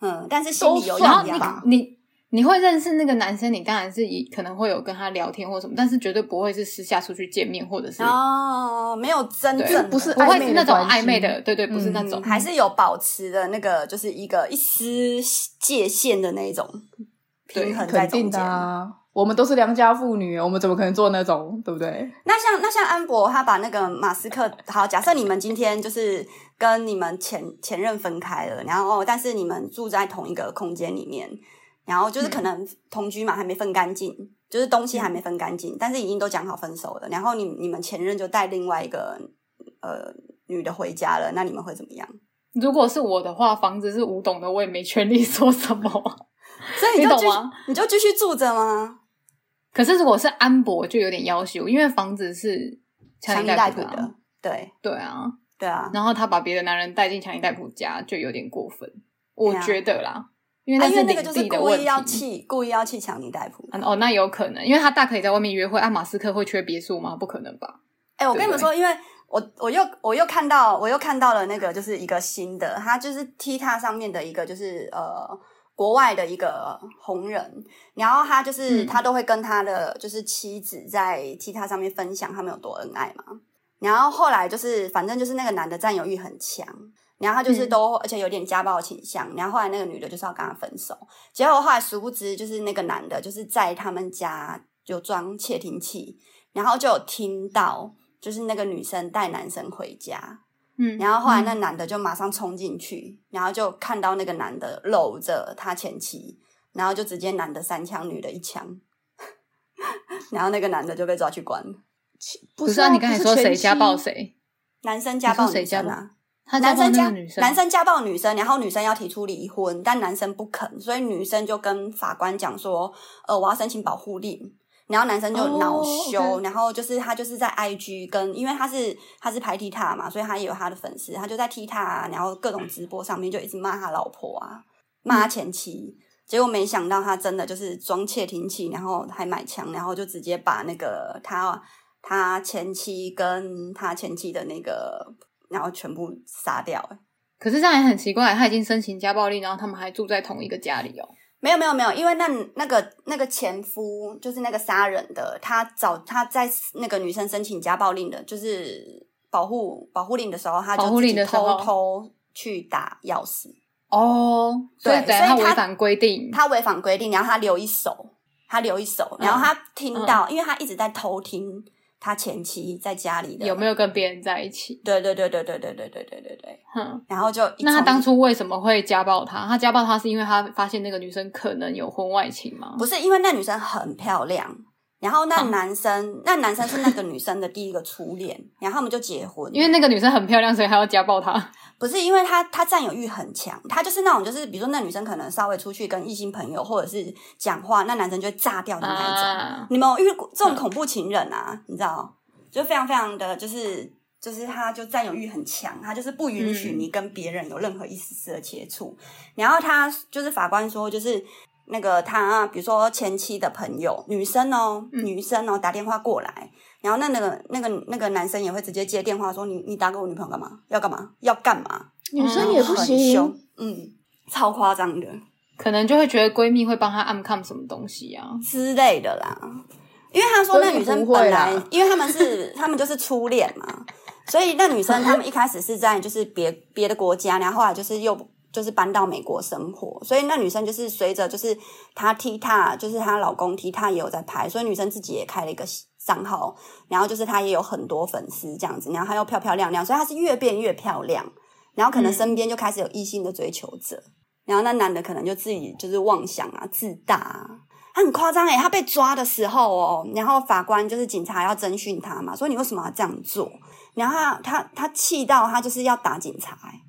嗯，但是心里有痒痒。你你会认识那个男生，你当然是以可能会有跟他聊天或什么，但是绝对不会是私下出去见面或者是哦，没有真正的不是不会是那种暧昧的对对，不是那种。嗯还是有保持的那个，就是一个一丝界限的那种平衡在中间。啊。我们都是良家妇女，我们怎么可能做那种，对不对？那像那像安博，他把那个马斯克，好，假设你们今天就是跟你们前前任分开了，然后但是你们住在同一个空间里面，然后就是可能同居嘛，还没分干净，就是东西还没分干净，但是已经都讲好分手了，然后你你们前任就带另外一个呃女的回家了，那你们会怎么样？如果是我的话，房子是吴董的，我也没权利说什么。所以你就继续你懂吗？你就继续住着吗？可是如果是安博，就有点要求，因为房子是强强尼尼戴普的对对啊。对啊，然后他把别的男人带进强尼戴普家，就有点过分，我觉得啦。因为啊那个就是故意要题。气，故意要气强尼戴普。嗯哦，那有可能，因为他大可以在外面约会。啊，马斯克会缺别墅吗？不可能吧？哎、我跟你们说，因为我我又我又看到我又看到了那个就是一个新的，他就是 TikTok 上面的一个就是呃国外的一个红人，然后他就是、嗯他都会跟他的就是妻子在 TikTok 上面分享他们有多恩爱嘛，然后后来就是反正就是那个男的占有欲很强。然后他就是都，而且有点家暴倾向。然后后来那个女的就是要跟他分手，结果后来殊不知，就是那个男的，就是在他们家就装窃听器，然后就有听到，就是那个女生带男生回家。嗯，然后后来那男的就马上冲进去，然后就看到那个男的搂着他前妻，然后就直接男的三枪，女的一枪，然后那个男的就被抓去关。不不是啊，你刚才说谁家暴谁？男生家暴女生啊？他家暴男生家男生家暴女生，然后女生要提出离婚，但男生不肯，所以女生就跟法官讲说：“呃，我要申请保护令。”然后男生就恼羞然后就是他就是在 IG 跟，因为他是他是拍 TikTok 嘛，所以他也有他的粉丝，他就在啊，然后各种直播上面就一直骂他老婆啊，骂他前妻。结果没想到他真的就是装窃听器，然后还买枪，然后就直接把那个他他前妻跟他前妻的那个，然后全部杀掉。欸可是这样也很奇怪，他已经申请家暴令，然后他们还住在同一个家里哦。没有没有没有，因为那那个那个前夫就是那个杀人的，他找他在那个女生申请家暴令的，就是保护保护令的时候，他就偷偷去打钥匙，哦，对他所以他违反规定，他违反规定，然后他留一手，他留一手，然后他听到，嗯因为他一直在偷听他前妻在家里的有没有跟别人在一起？对对对对对对对对对对对，哼，然后就那他当初为什么会家暴他？他家暴他是因为他发现那个女生可能有婚外情吗？不是因为那女生很漂亮，然后那嗯男生、那男生是那个女生的第一个初恋，然后他们就结婚。因为那个女生很漂亮，所以还要家暴她。不是因为他他占有欲很强，她就是那种就是比如说那女生可能稍微出去跟异性朋友或者是讲话，那男生就会炸掉的那一种。啊你们有遇过这种恐怖情人啊？你知道，就非常非常的就是就是他就占有欲很强，他就是不允许你跟别人有任何一丝丝的接触。然后他就是法官说，就是那个他比如说前妻的朋友女生哦，嗯女生哦打电话过来。然后那那个那个那个男生也会直接接电话说你你打给我女朋友干嘛？要干嘛？要干嘛？女生也不很行凶，，嗯，超夸张的可能就会觉得闺蜜会帮她暗看什么东西啊？之类的啦。因为他说那女生本来，因为他们是 他们就是初恋嘛，所以那女生他们一开始是在就是别别的国家，然后后来就是又就是搬到美国生活，所以那女生就是随着就是她 TikTok，就是她老公 TikTok 也有在拍，所以女生自己也开了一个账号，然后就是她也有很多粉丝这样子，然后她又漂漂亮亮，所以她是越变越漂亮，然后可能身边就开始有异性的追求者，然后那男的可能就自己就是妄想啊、自大啊。他很夸张诶，他被抓的时候哦，然后法官就是警察要侦讯他嘛，说你为什么要这样做？然后他他他气到他就是要打警察诶，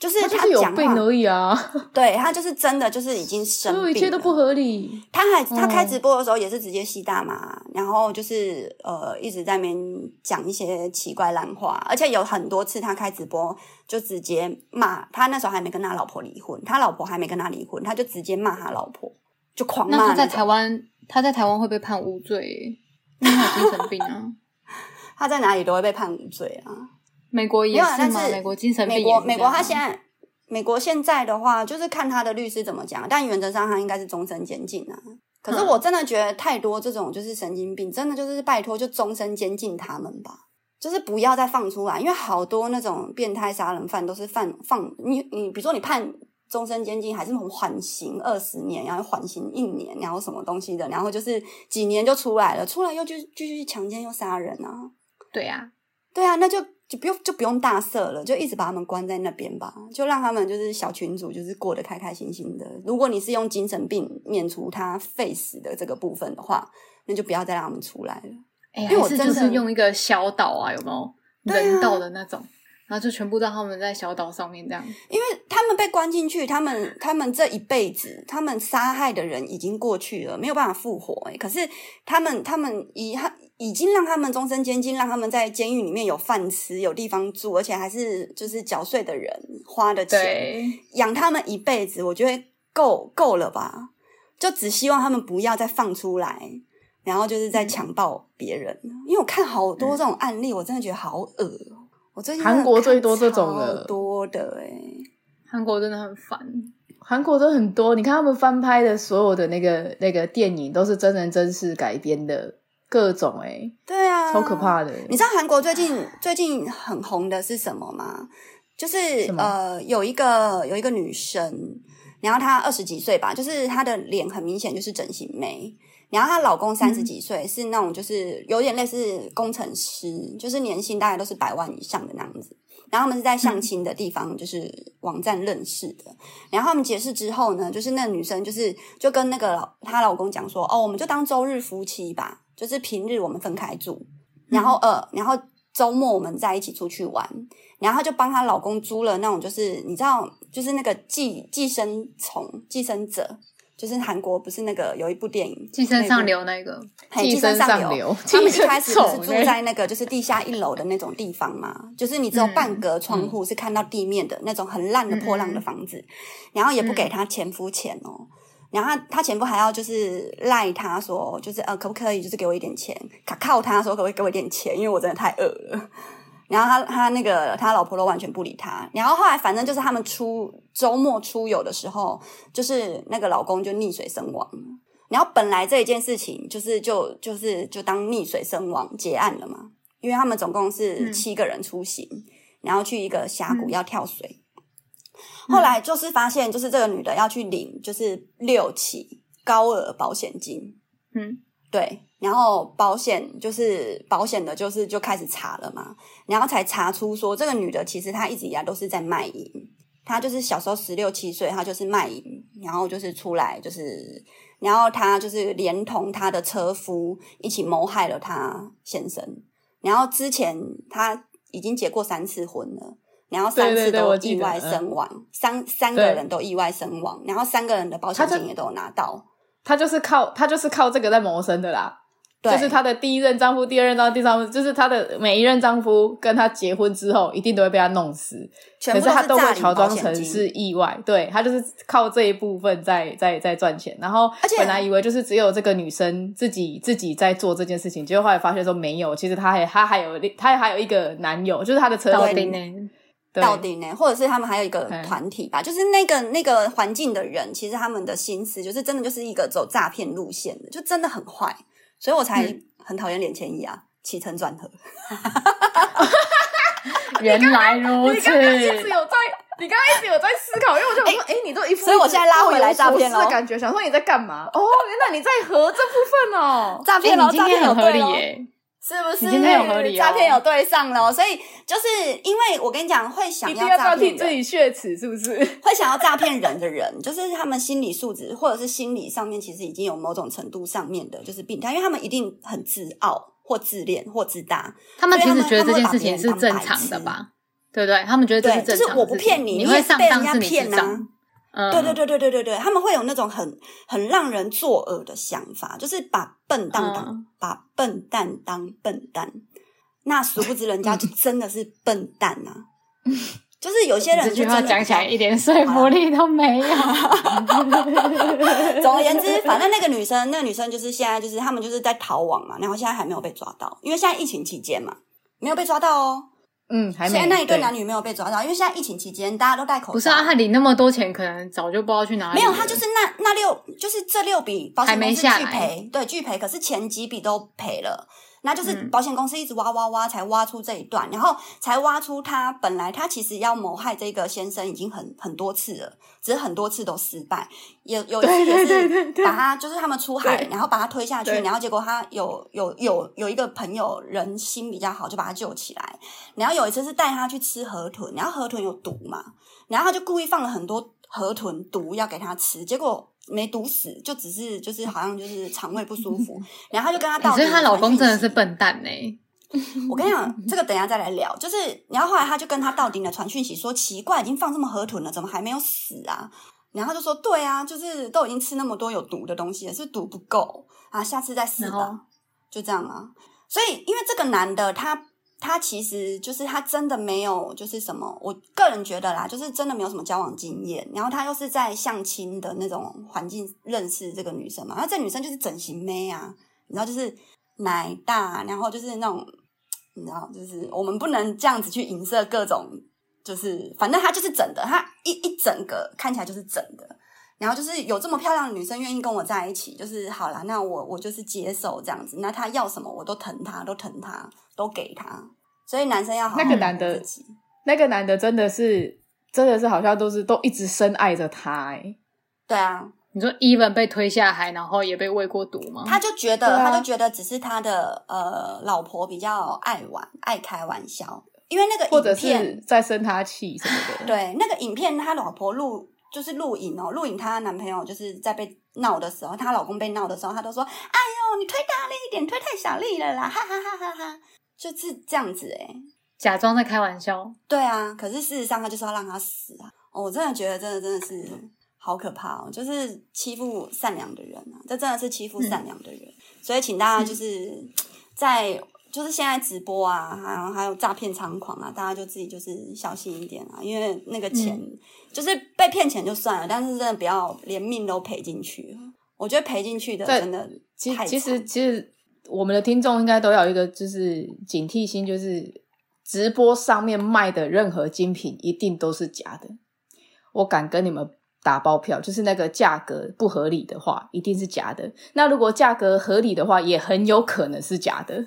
就是他就是有病而已啊，对他就是真的就是已经生病了，所有一切都不合理。他还他开嗯直播的时候也是直接吸大麻，然后就是呃一直在那边讲一些奇怪烂话，而且有很多次他开直播就直接骂他，那时候还没跟他老婆离婚，他老婆还没跟他离婚，他就直接骂他老婆，就狂骂那他在台湾，他在台湾会被判无罪，因为他有精神病啊。他在哪里都会被判无罪啊。美国也是吗？但是美国精神病美国美国他现在美国现在的话，就是看他的律师怎么讲，但原则上他应该是终身监禁啊。可是我真的觉得太多这种就是神经病，真的就是拜托就终身监禁他们吧，就是不要再放出来，因为好多那种变态杀人犯都是犯放你你，比如说你判终身监禁还是缓刑二十年，然后缓刑一年，然后什么东西的，然后就是几年就出来了，出来又继继续强奸又杀人啊，对呀、啊，对啊，那就。就不用就不用大赦了，就一直把他们关在那边吧，就让他们就是小群主，就是过得开开心心的。如果你是用精神病免除他 face 的这个部分的话，那就不要再让他们出来了。哎、欸，因为我真的就是用一个小岛啊，有没有人道的那种，啊、然后就全部让他们在小岛上面这样。因为他们被关进去，他们他们这一辈子，他们杀害的人已经过去了，没有办法复活、欸。哎，可是他们他们遗憾。已经让他们终身监禁，让他们在监狱里面有饭吃、有地方住，而且还是就是缴税的人花的钱养他们一辈子，我觉得够够了吧？就只希望他们不要再放出来，然后就是在强暴别人。嗯、因为我看好多这种案例，嗯、我真的觉得好恶。我最近韩国最多这种的，多的哎、欸，韩国真的很烦。韩国都很多，你看他们翻拍的所有的那个那个电影，都是真人真事改编的。各种哎、欸，对啊，超可怕的。你知道韩国最近最近很红的是什么吗？就是呃，有一个有一个女生，然后她二十几岁吧，就是她的脸很明显就是整形妹，然后她老公三十几岁，嗯、是那种就是有点类似工程师，就是年薪大概都是百万以上的那样子。然后他们是在相亲的地方，就是网站认识的。嗯、然后他们解释之后呢，就是那女生就是就跟那个她老公讲说：“哦，我们就当周日夫妻吧。”就是平日我们分开住，然后呃，然后周末我们在一起出去玩，然后就帮她老公租了那种，就是你知道，就是那个寄寄生虫、寄生者，就是韩国不是那个有一部电影《寄生上流》那个，寄生上流，他们一开始是住在那个就是地下一楼的那种地方嘛，就是你只有半格窗户是看到地面的那种很烂的破烂的房子，然后也不给他前夫钱哦。然后他他前夫还要就是赖他说，就是呃可不可以就是给我一点钱，卡靠他说可不可以给我一点钱，因为我真的太饿了。然后他他那个他老婆都完全不理他。然后后来反正就是他们出周末出游的时候，就是那个老公就溺水身亡。然后本来这一件事情就是就就是就当溺水身亡结案了嘛，因为他们总共是七个人出行，嗯、然后去一个峡谷要跳水。嗯后来就是发现，就是这个女的要去领，就是六起高额保险金。嗯，对，然后保险就是保险的，就是就开始查了嘛，然后才查出说，这个女的其实她一直以来都是在卖淫，她就是小时候十六七岁，她就是卖淫，然后就是出来就是，然后她就是连同她的车夫一起谋害了她先生，然后之前她已经结过三次婚了。然后三次都意外身亡，三三个人都意外身亡，然后三个人的保险金也都有拿到。他就是靠他就是靠这个在谋生的啦。对，就是她的第一任丈夫、第二任丈夫、第三任，就是她的每一任丈夫跟她结婚之后，一定都会被她弄死。全部可是她都会乔装成是意外，对，她就是靠这一部分在在在赚钱。然后本来以为就是只有这个女生自己自己在做这件事情，结果后来发现说没有，其实她还她还有他还有一个男友，就是她的车夫。到底呢？或者是他们还有一个团体吧，就是那个那个环境的人，其实他们的心思就是真的就是一个走诈骗路线的，就真的很坏，所以我才很讨厌脸千亿啊，起承转合。原来如此，你刚刚一直有在，你刚刚一直有在思考，因为我就说，哎、欸，你都一副，所以我现在拉回来诈骗了，感觉想说你在干嘛？哦，原来你在和这部分哦，诈骗了，诈骗很合理耶。是不是？今天有合理诈骗有对上了，所以就是因为我跟你讲，会想要诈骗自己血耻，是不是？会想要诈骗人的人，就是他们心理素质或者是心理上面，其实已经有某种程度上面的，就是病态，因为他们一定很自傲或自恋或自大，他们其实觉得这件事情是正常的吧？对不对？他们觉得这是正常的，就是我不骗你，你会被人家骗啊。嗯、对对对对对对对，他们会有那种很很让人作呕的想法，就是把笨蛋当、嗯、把笨蛋当笨蛋，那殊不知人家就真的是笨蛋呐、啊。嗯、就是有些人就这句话讲起来一点说服力都没有。总而言之，反正那个女生，那个女生就是现在就是他们就是在逃亡嘛，然后现在还没有被抓到，因为现在疫情期间嘛，没有被抓到哦。嗯，还没。现在那一对男女没有被抓到，因为现在疫情期间大家都戴口罩。不是啊，他领那么多钱，可能早就不知道去哪里。没有，他就是那那六，就是这六笔保险公司拒赔，对，拒赔。可是前几笔都赔了。那就是保险公司一直挖挖挖，才挖出这一段，然后才挖出他本来他其实要谋害这个先生已经很很多次了，只是很多次都失败。有 有一次也是把他就是他们出海，然后把他推下去，然后结果他有有有有一个朋友人心比较好，就把他救起来。然后有一次是带他去吃河豚，然后河豚有毒嘛，然后他就故意放了很多河豚毒要给他吃，结果。没毒死，就只是就是好像就是肠胃不舒服，然后他就跟他道，所以她老公真的是笨蛋呢、欸。我跟你讲，这个等一下再来聊。就是然后后来他就跟他到顶的传讯息说，奇怪，已经放这么河豚了，怎么还没有死啊？然后就说，对啊，就是都已经吃那么多有毒的东西了，是毒不够啊，下次再试吧。就这样啊。所以因为这个男的他。他其实就是他真的没有就是什么，我个人觉得啦，就是真的没有什么交往经验。然后他又是在相亲的那种环境认识这个女生嘛，然后这女生就是整形妹啊，然后就是奶大，然后就是那种你知道就是我们不能这样子去影射各种，就是反正他就是整的，他一一整个看起来就是整的，然后就是有这么漂亮的女生愿意跟我在一起，就是好啦，那我我就是接受这样子，那他要什么我都疼他，都疼他。都给他，所以男生要好好。那个男的，那个男的真的是，真的是好像都是都一直深爱着他哎。对啊，你说 Even 被推下海，然后也被喂过毒吗？他就觉得，啊、他就觉得只是他的呃老婆比较爱玩、爱开玩笑，因为那个影片或者是在生他气什么的。对，那个影片他老婆录就是录影哦，录影她男朋友就是在被闹的时候，她老公被闹的时候，她都说：“哎呦，你推大力一点，推太小力了啦！”哈哈哈哈哈。就是这样子哎、欸，假装在开玩笑。对啊，可是事实上他就是要让他死啊！哦、我真的觉得，真的真的是好可怕哦，就是欺负善良的人啊！这真的是欺负善良的人，嗯、所以请大家就是 在就是现在直播啊，还有还有诈骗猖狂啊，大家就自己就是小心一点啊，因为那个钱、嗯、就是被骗钱就算了，但是真的不要连命都赔进去。我觉得赔进去的真的太其实其实。我们的听众应该都有一个就是警惕心，就是直播上面卖的任何精品一定都是假的。我敢跟你们打包票，就是那个价格不合理的话，一定是假的。那如果价格合理的话，也很有可能是假的。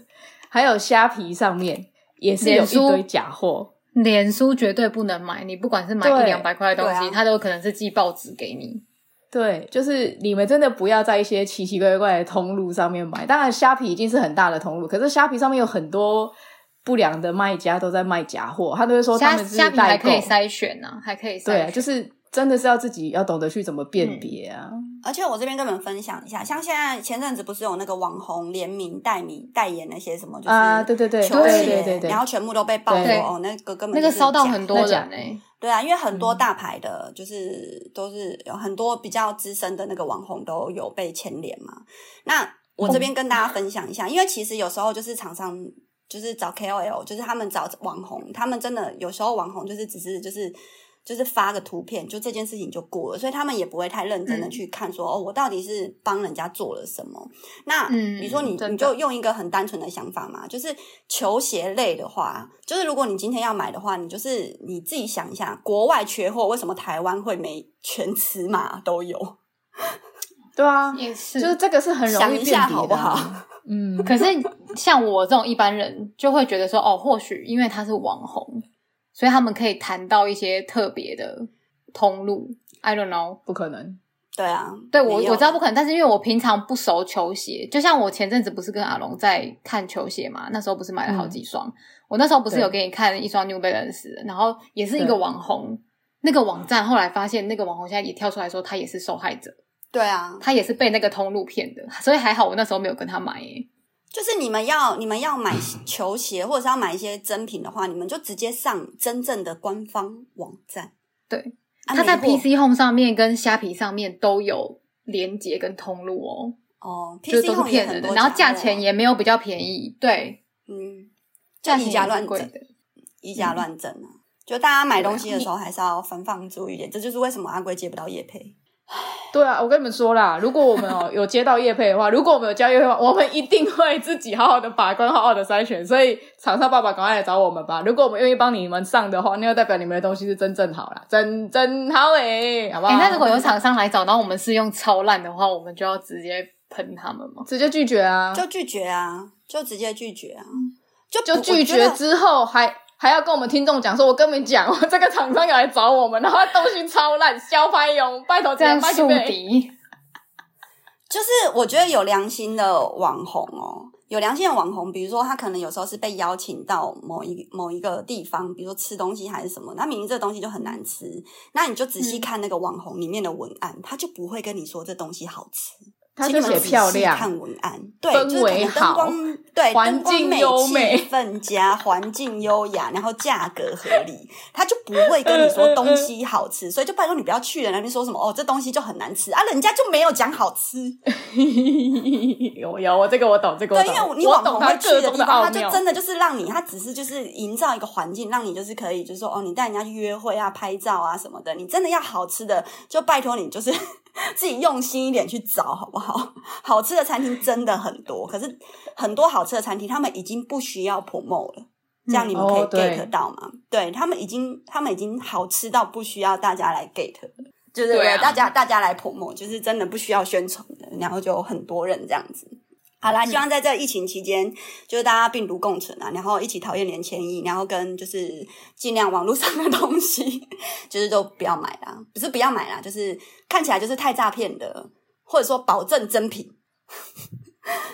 还有虾皮上面也是有一堆假货，脸书绝对不能买。你不管是买一两百块的东西，它、啊、都有可能是寄报纸给你。对，就是你们真的不要在一些奇奇怪怪的通路上面买。当然，虾皮已经是很大的通路，可是虾皮上面有很多不良的卖家都在卖假货，他都会说他们是代购，虾皮还可以筛选呢、啊，还可以筛选。对啊，就是真的是要自己要懂得去怎么辨别啊。嗯、而且我这边跟你们分享一下，像现在前阵子不是有那个网红联名代名代言那些什么，就是啊，对对对，球鞋，对对对，然后全部都被爆了哦，那个根本那个烧到很多人呢、欸。对啊，因为很多大牌的，就是都是有很多比较资深的那个网红都有被牵连嘛。那我这边跟大家分享一下，因为其实有时候就是厂商就是找 KOL，就是他们找网红，他们真的有时候网红就是只是就是。就是发个图片，就这件事情就过了，所以他们也不会太认真的去看说，嗯、哦，我到底是帮人家做了什么。那比如说你，你就用一个很单纯的想法嘛，就是球鞋类的话，就是如果你今天要买的话，你就是你自己想一下，国外缺货，为什么台湾会没全尺码都有？对啊，也是，就是这个是很容易辨别的，想一下好不好？嗯，可是像我这种一般人就会觉得说，哦，或许因为他是网红。所以他们可以谈到一些特别的通路，I don't know，不可能。对啊，对我我知道不可能，但是因为我平常不熟球鞋，就像我前阵子不是跟阿龙在看球鞋嘛，那时候不是买了好几双，嗯、我那时候不是有给你看一双 New Balance，然后也是一个网红，那个网站后来发现那个网红现在也跳出来说他也是受害者，对啊，他也是被那个通路骗的，所以还好我那时候没有跟他买耶。就是你们要你们要买球鞋，或者是要买一些真品的话，你们就直接上真正的官方网站。对，它在 PC Home 上面跟虾皮上面都有连接跟通路哦。哦，PC Home 也很多，然后价钱也没有比较便宜。对，嗯，价钱以假乱真的，以假乱真啊！就大家买东西的时候还是要防范注意点。这就是为什么阿贵接不到叶配。对啊，我跟你们说啦，如果我们哦 有接到业配的话，如果我们有交叶配的话，我们一定会自己好好的把关，好好的筛选。所以厂商爸爸赶快来找我们吧！如果我们愿意帮你们上的话，那就代表你们的东西是真正好啦，真真好诶、欸，好不好？哎、欸，那如果有厂商来找，然后我们是用超烂的话，我们就要直接喷他们吗？直接拒绝啊！就拒绝啊！就直接拒绝啊！就就拒绝之后还。还要跟我们听众讲说，我跟你们讲，这个厂商要来找我们，然后东西超烂，消牌用，拜托这样树敌。就是我觉得有良心的网红哦，有良心的网红，比如说他可能有时候是被邀请到某一某一个地方，比如说吃东西还是什么，那明明这个东西就很难吃，那你就仔细看那个网红里面的文案，他就不会跟你说这东西好吃。他就写漂亮，看文案，对，氛围好，光对，环境优美，气氛佳，环境优雅，然后价格合理，他就不会跟你说东西好吃，所以就拜托你不要去了那边说什么哦，这东西就很难吃啊，人家就没有讲好吃。有有，我这个我懂，这个我懂，对，因为你网红会去的地方，他就真的就是让你，他只是就是营造一个环境，让你就是可以，就是说哦，你带人家去约会啊、拍照啊什么的，你真的要好吃的，就拜托你就是。自己用心一点去找，好不好？好 好吃的餐厅真的很多，可是很多好吃的餐厅，他们已经不需要 promote 了，这样你们可以 get 到吗？嗯哦、对，对他们已经，他们已经好吃到不需要大家来 get，就是大家大家来 promote，就是真的不需要宣传的，然后就很多人这样子。好啦，希望在这疫情期间，就是大家病毒共存啊，然后一起讨厌连千亿，然后跟就是尽量网络上的东西，就是都不要买啦，不是不要买啦，就是看起来就是太诈骗的，或者说保证真品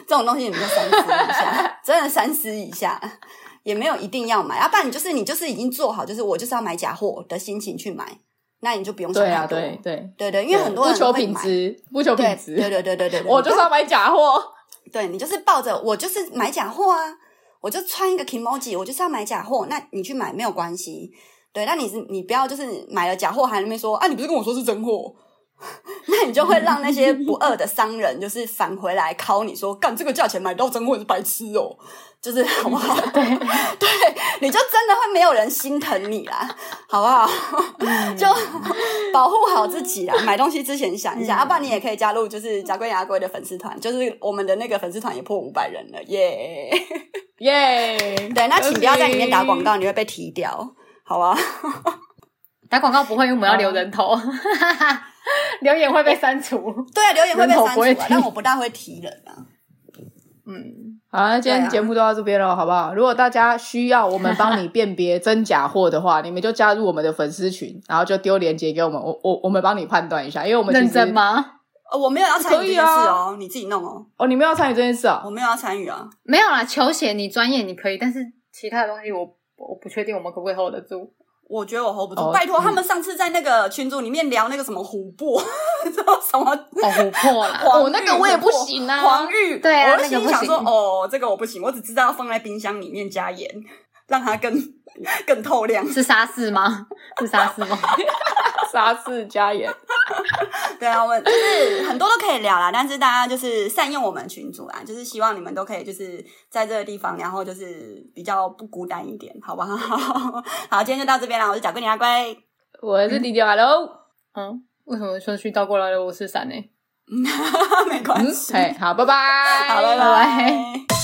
这种东西，你们就三思一下，真的三思一下，也没有一定要买，要不然你就是你就是已经做好，就是我就是要买假货的心情去买，那你就不用想太多，对啊，对对对对，因为很多人不求品质，不求品质，对对对对 我就是要买假货。对，你就是抱着我就是买假货啊，我就穿一个 kimoji，我就是要买假货。那你去买没有关系，对，那你是你不要就是买了假货还在那边说啊，你不是跟我说是真货，那你就会让那些不二的商人就是返回来敲你说，干这个价钱买到真货是白痴哦。就是 好不好？对 对，你就真的会没有人心疼你啦，好不好？就保护好自己啦。买东西之前想一下，要不然你也可以加入，就是甲龟牙龟的粉丝团，就是我们的那个粉丝团也破五百人了，耶耶！对，那请不要在里面打广告，你会被踢掉，好吧？打广告不会，因为我们要留人头，留言会被删除。对啊，留言会被删除，但我不大会提人啊。嗯。好，那今天节目就到这边了，好不好？如果大家需要我们帮你辨别真假货的话，你们就加入我们的粉丝群，然后就丢链接给我们，我我我们帮你判断一下，因为我们认真吗？呃，我没有要参与这件事哦，你自己弄哦。哦，你没有要参与这件事啊？我没有要参与啊，没有啦。球鞋你专业你可以，但是其他的东西我我不确定我们可不可以 hold 得住。我觉得我 hold 不住，哦、拜托、嗯、他们上次在那个群组里面聊那个什么琥珀，什么什么哦琥珀啦，哦那个我也不行啊，黄玉。对啊，我心想说哦这个我不行，我只知道要放在冰箱里面加盐，让它更 更透亮。是沙士吗？是沙士吗？沙士加盐。对啊，我们就是很多都可以聊啦，但是大家就是善用我们群组啊，就是希望你们都可以就是在这个地方，然后就是比较不孤单一点，好不好？好，今天就到这边了，我是甲龟阿龟，我是迪迪哈喽。嗯，为什么顺序倒过来了？我是闪呢？没关系。好，拜拜，好，拜拜。